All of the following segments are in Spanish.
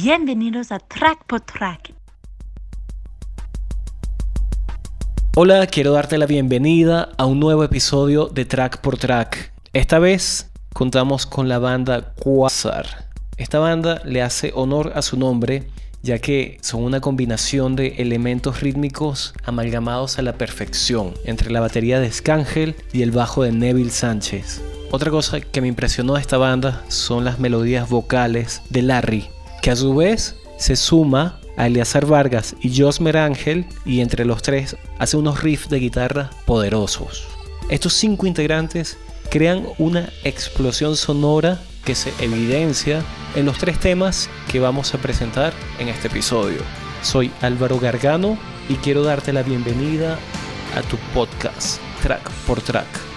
Bienvenidos a Track por Track. Hola, quiero darte la bienvenida a un nuevo episodio de Track por Track. Esta vez contamos con la banda Quasar. Esta banda le hace honor a su nombre ya que son una combinación de elementos rítmicos amalgamados a la perfección entre la batería de Skangel y el bajo de Neville Sánchez. Otra cosa que me impresionó de esta banda son las melodías vocales de Larry, que a su vez se suma a Eleazar Vargas y Josmer Ángel y entre los tres hace unos riffs de guitarra poderosos. Estos cinco integrantes crean una explosión sonora que se evidencia en los tres temas que vamos a presentar en este episodio. Soy Álvaro Gargano y quiero darte la bienvenida a tu podcast, Track por Track.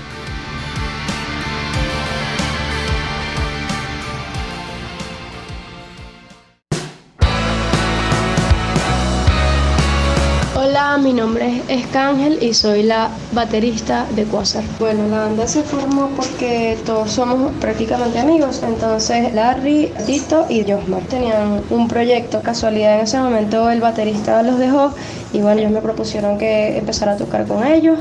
Mi nombre es Escángel y soy la baterista de Quasar. Bueno, la banda se formó porque todos somos prácticamente amigos, entonces Larry, Tito y Josmar tenían un proyecto, casualidad en ese momento el baterista los dejó y bueno, ellos me propusieron que empezara a tocar con ellos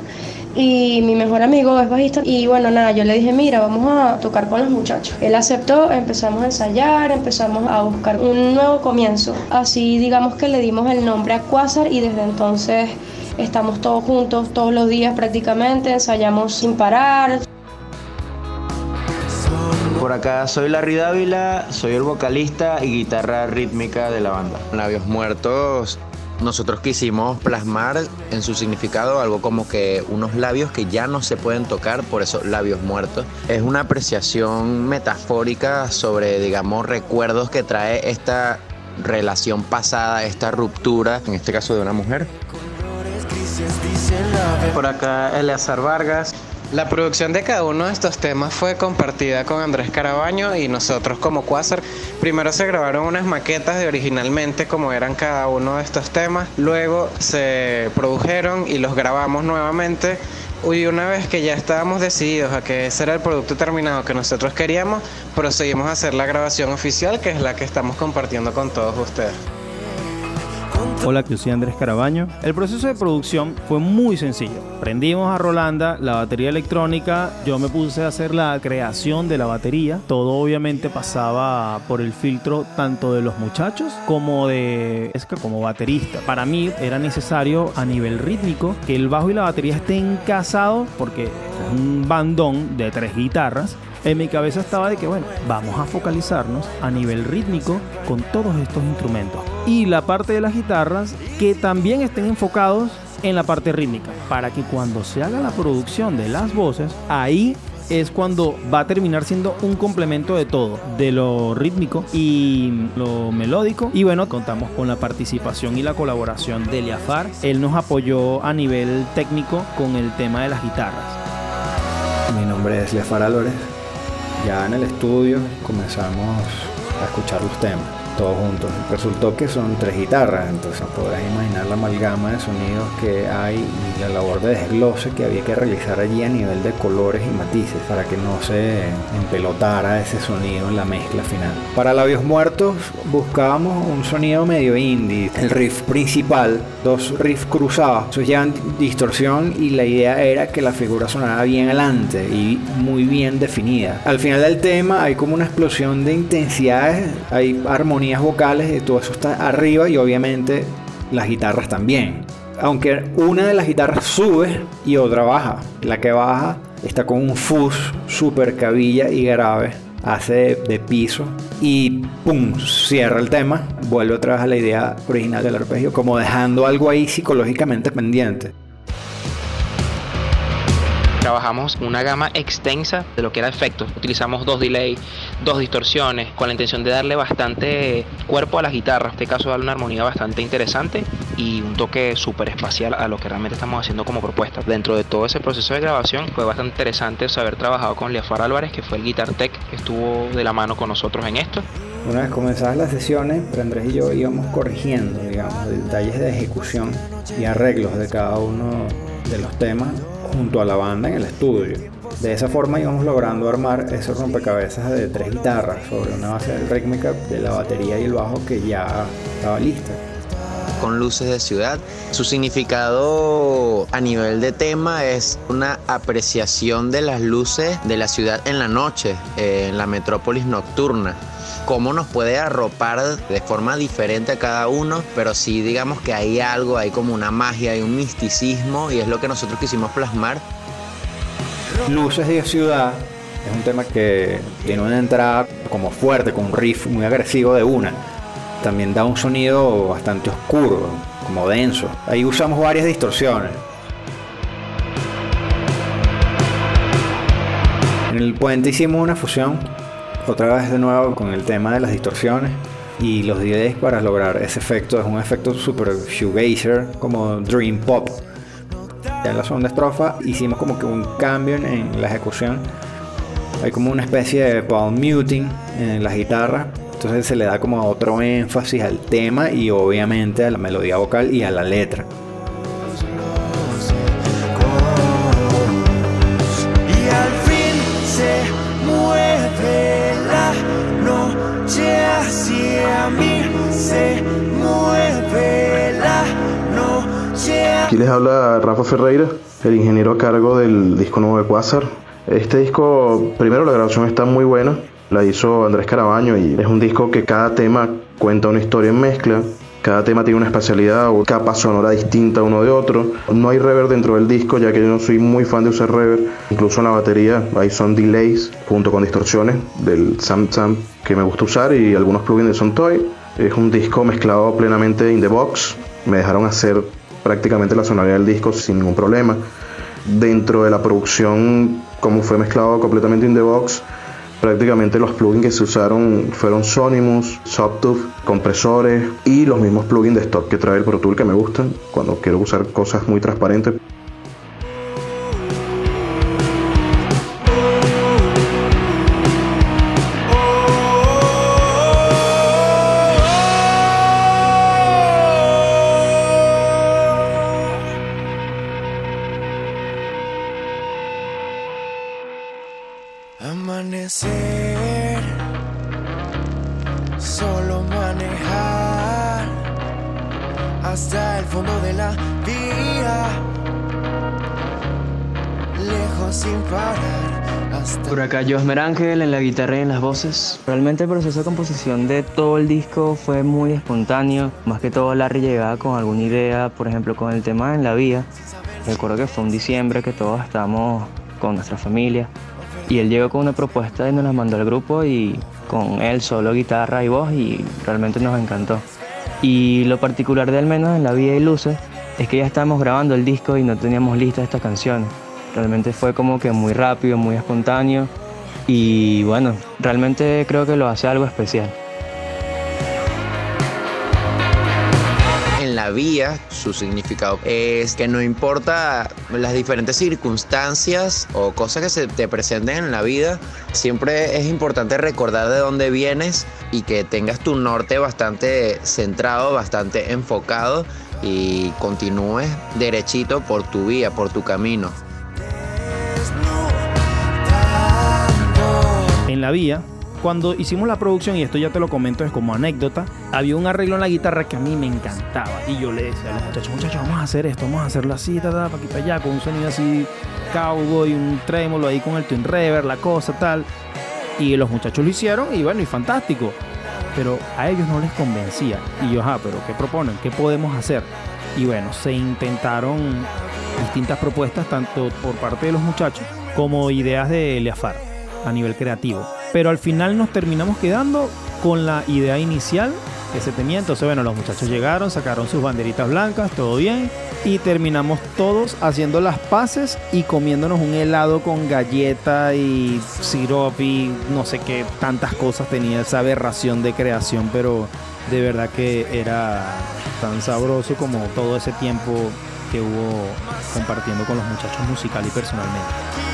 y mi mejor amigo es bajista. Y bueno nada yo le dije mira vamos a tocar con los muchachos él aceptó empezamos a ensayar empezamos a buscar un nuevo comienzo. Así digamos que le dimos el nombre a Quasar y desde entonces estamos todos juntos todos los días prácticamente ensayamos sin parar. Por acá soy Larry Dávila, soy el vocalista y guitarra rítmica de la banda. Labios Muertos nosotros quisimos plasmar en su significado algo como que unos labios que ya no se pueden tocar, por eso labios muertos. Es una apreciación metafórica sobre, digamos, recuerdos que trae esta relación pasada, esta ruptura, en este caso de una mujer. Por acá Eleazar Vargas, la producción de cada uno de estos temas fue compartida con Andrés Carabaño y nosotros como Quasar. Primero se grabaron unas maquetas de originalmente como eran cada uno de estos temas, luego se produjeron y los grabamos nuevamente. Y una vez que ya estábamos decididos a que ese era el producto terminado que nosotros queríamos, procedimos a hacer la grabación oficial, que es la que estamos compartiendo con todos ustedes. Hola, yo soy Andrés Carabaño. El proceso de producción fue muy sencillo. Prendimos a Rolanda la batería electrónica, yo me puse a hacer la creación de la batería. Todo obviamente pasaba por el filtro tanto de los muchachos como de Esca como baterista. Para mí era necesario a nivel rítmico que el bajo y la batería estén casados porque es un bandón de tres guitarras en mi cabeza estaba de que, bueno, vamos a focalizarnos a nivel rítmico con todos estos instrumentos. Y la parte de las guitarras que también estén enfocados en la parte rítmica, para que cuando se haga la producción de las voces, ahí es cuando va a terminar siendo un complemento de todo, de lo rítmico y lo melódico. Y bueno, contamos con la participación y la colaboración de Eliafar. Él nos apoyó a nivel técnico con el tema de las guitarras. Mi nombre es Eliafar Álvarez ya en el estudio comenzamos a escuchar los temas todos juntos. Resultó que son tres guitarras, entonces podrás imaginar la amalgama de sonidos que hay y la labor de desglose que había que realizar allí a nivel de colores y matices para que no se empelotara ese sonido en la mezcla final. Para Labios Muertos buscábamos un sonido medio indie. El riff principal, dos riffs cruzados, esos llevan distorsión y la idea era que la figura sonara bien adelante y muy bien definida. Al final del tema hay como una explosión de intensidades, hay armonía vocales y todo eso está arriba y obviamente las guitarras también. Aunque una de las guitarras sube y otra baja. La que baja está con un fuzz super cabilla y grave. Hace de piso y pum, cierra el tema. Vuelve otra vez a la idea original del arpegio, como dejando algo ahí psicológicamente pendiente trabajamos una gama extensa de lo que era efectos. Utilizamos dos delays, dos distorsiones, con la intención de darle bastante cuerpo a la guitarra. En este caso, darle una armonía bastante interesante y un toque súper espacial a lo que realmente estamos haciendo como propuesta. Dentro de todo ese proceso de grabación fue bastante interesante saber trabajado con Leafar Álvarez, que fue el guitar tech que estuvo de la mano con nosotros en esto. Una vez comenzadas las sesiones, Andrés y yo íbamos corrigiendo, digamos, detalles de ejecución y arreglos de cada uno de los temas junto a la banda en el estudio. De esa forma íbamos logrando armar ese rompecabezas de tres guitarras sobre una base rítmica de la batería y el bajo que ya estaba lista con luces de ciudad. Su significado a nivel de tema es una apreciación de las luces de la ciudad en la noche, eh, en la metrópolis nocturna cómo nos puede arropar de forma diferente a cada uno, pero sí digamos que hay algo, hay como una magia, hay un misticismo y es lo que nosotros quisimos plasmar. Luces de ciudad es un tema que tiene una entrada como fuerte, con un riff muy agresivo de una. También da un sonido bastante oscuro, como denso. Ahí usamos varias distorsiones. En el puente hicimos una fusión, otra vez de nuevo con el tema de las distorsiones y los delays para lograr ese efecto. Es un efecto super shoegazer, como dream pop. Ya en la segunda estrofa hicimos como que un cambio en la ejecución. Hay como una especie de palm muting en las guitarras entonces se le da como otro énfasis al tema y obviamente a la melodía vocal y a la letra. Aquí les habla Rafa Ferreira, el ingeniero a cargo del disco nuevo de Quasar. Este disco, primero la grabación está muy buena, la hizo Andrés Carabaño y es un disco que cada tema cuenta una historia en mezcla. Cada tema tiene una especialidad o capa sonora distinta uno de otro. No hay reverb dentro del disco, ya que yo no soy muy fan de usar reverb. Incluso en la batería hay son delays junto con distorsiones del Sam Sam que me gusta usar y algunos plugins de Sontoy. Es un disco mezclado plenamente in the box. Me dejaron hacer prácticamente la sonoridad del disco sin ningún problema. Dentro de la producción, como fue mezclado completamente in the box, Prácticamente los plugins que se usaron fueron Sonimus, Sawtooth, compresores y los mismos plugins de stock que trae el Pro Tool que me gustan cuando quiero usar cosas muy transparentes. Amanecer, solo manejar hasta el fondo de la vía, lejos sin parar. Hasta Por acá Josmer Ángel en la guitarra y en las voces. Realmente el proceso de composición de todo el disco fue muy espontáneo. Más que todo Larry llegaba con alguna idea, por ejemplo con el tema en la vía. Recuerdo que fue un diciembre que todos estábamos con nuestra familia. Y él llegó con una propuesta y nos la mandó al grupo y con él solo guitarra y voz y realmente nos encantó. Y lo particular de al menos en La Vida y Luces es que ya estábamos grabando el disco y no teníamos listas estas canciones. Realmente fue como que muy rápido, muy espontáneo y bueno, realmente creo que lo hace algo especial. La vía, su significado es que no importa las diferentes circunstancias o cosas que se te presenten en la vida, siempre es importante recordar de dónde vienes y que tengas tu norte bastante centrado, bastante enfocado y continúes derechito por tu vía, por tu camino. En la vía, cuando hicimos la producción, y esto ya te lo comento es como anécdota, había un arreglo en la guitarra que a mí me encantaba. Y yo le decía a los muchachos, muchachos, vamos a hacer esto, vamos a hacerlo así, ta, ta, aquí, para allá, con un sonido así cowboy, un trémolo ahí con el twin reverb, la cosa, tal. Y los muchachos lo hicieron y bueno, y fantástico. Pero a ellos no les convencía. Y yo, ajá, pero ¿qué proponen? ¿Qué podemos hacer? Y bueno, se intentaron distintas propuestas, tanto por parte de los muchachos como ideas de Leafar a nivel creativo. Pero al final nos terminamos quedando con la idea inicial que se tenía. Entonces, bueno, los muchachos llegaron, sacaron sus banderitas blancas, todo bien. Y terminamos todos haciendo las paces y comiéndonos un helado con galleta y sirope y no sé qué tantas cosas tenía esa aberración de creación, pero de verdad que era tan sabroso como todo ese tiempo que hubo compartiendo con los muchachos musical y personalmente.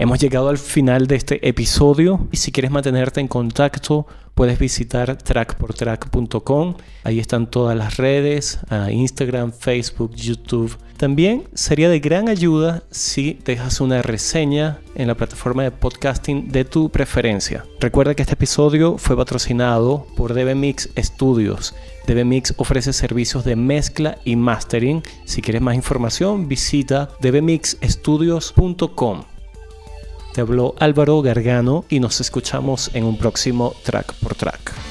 Hemos llegado al final de este episodio y si quieres mantenerte en contacto puedes visitar trackportrack.com. Ahí están todas las redes, Instagram, Facebook, YouTube. También sería de gran ayuda si dejas una reseña en la plataforma de podcasting de tu preferencia. Recuerda que este episodio fue patrocinado por DBMix Studios. DBMix ofrece servicios de mezcla y mastering. Si quieres más información, visita dbmixstudios.com. Te habló Álvaro Gargano y nos escuchamos en un próximo track por track.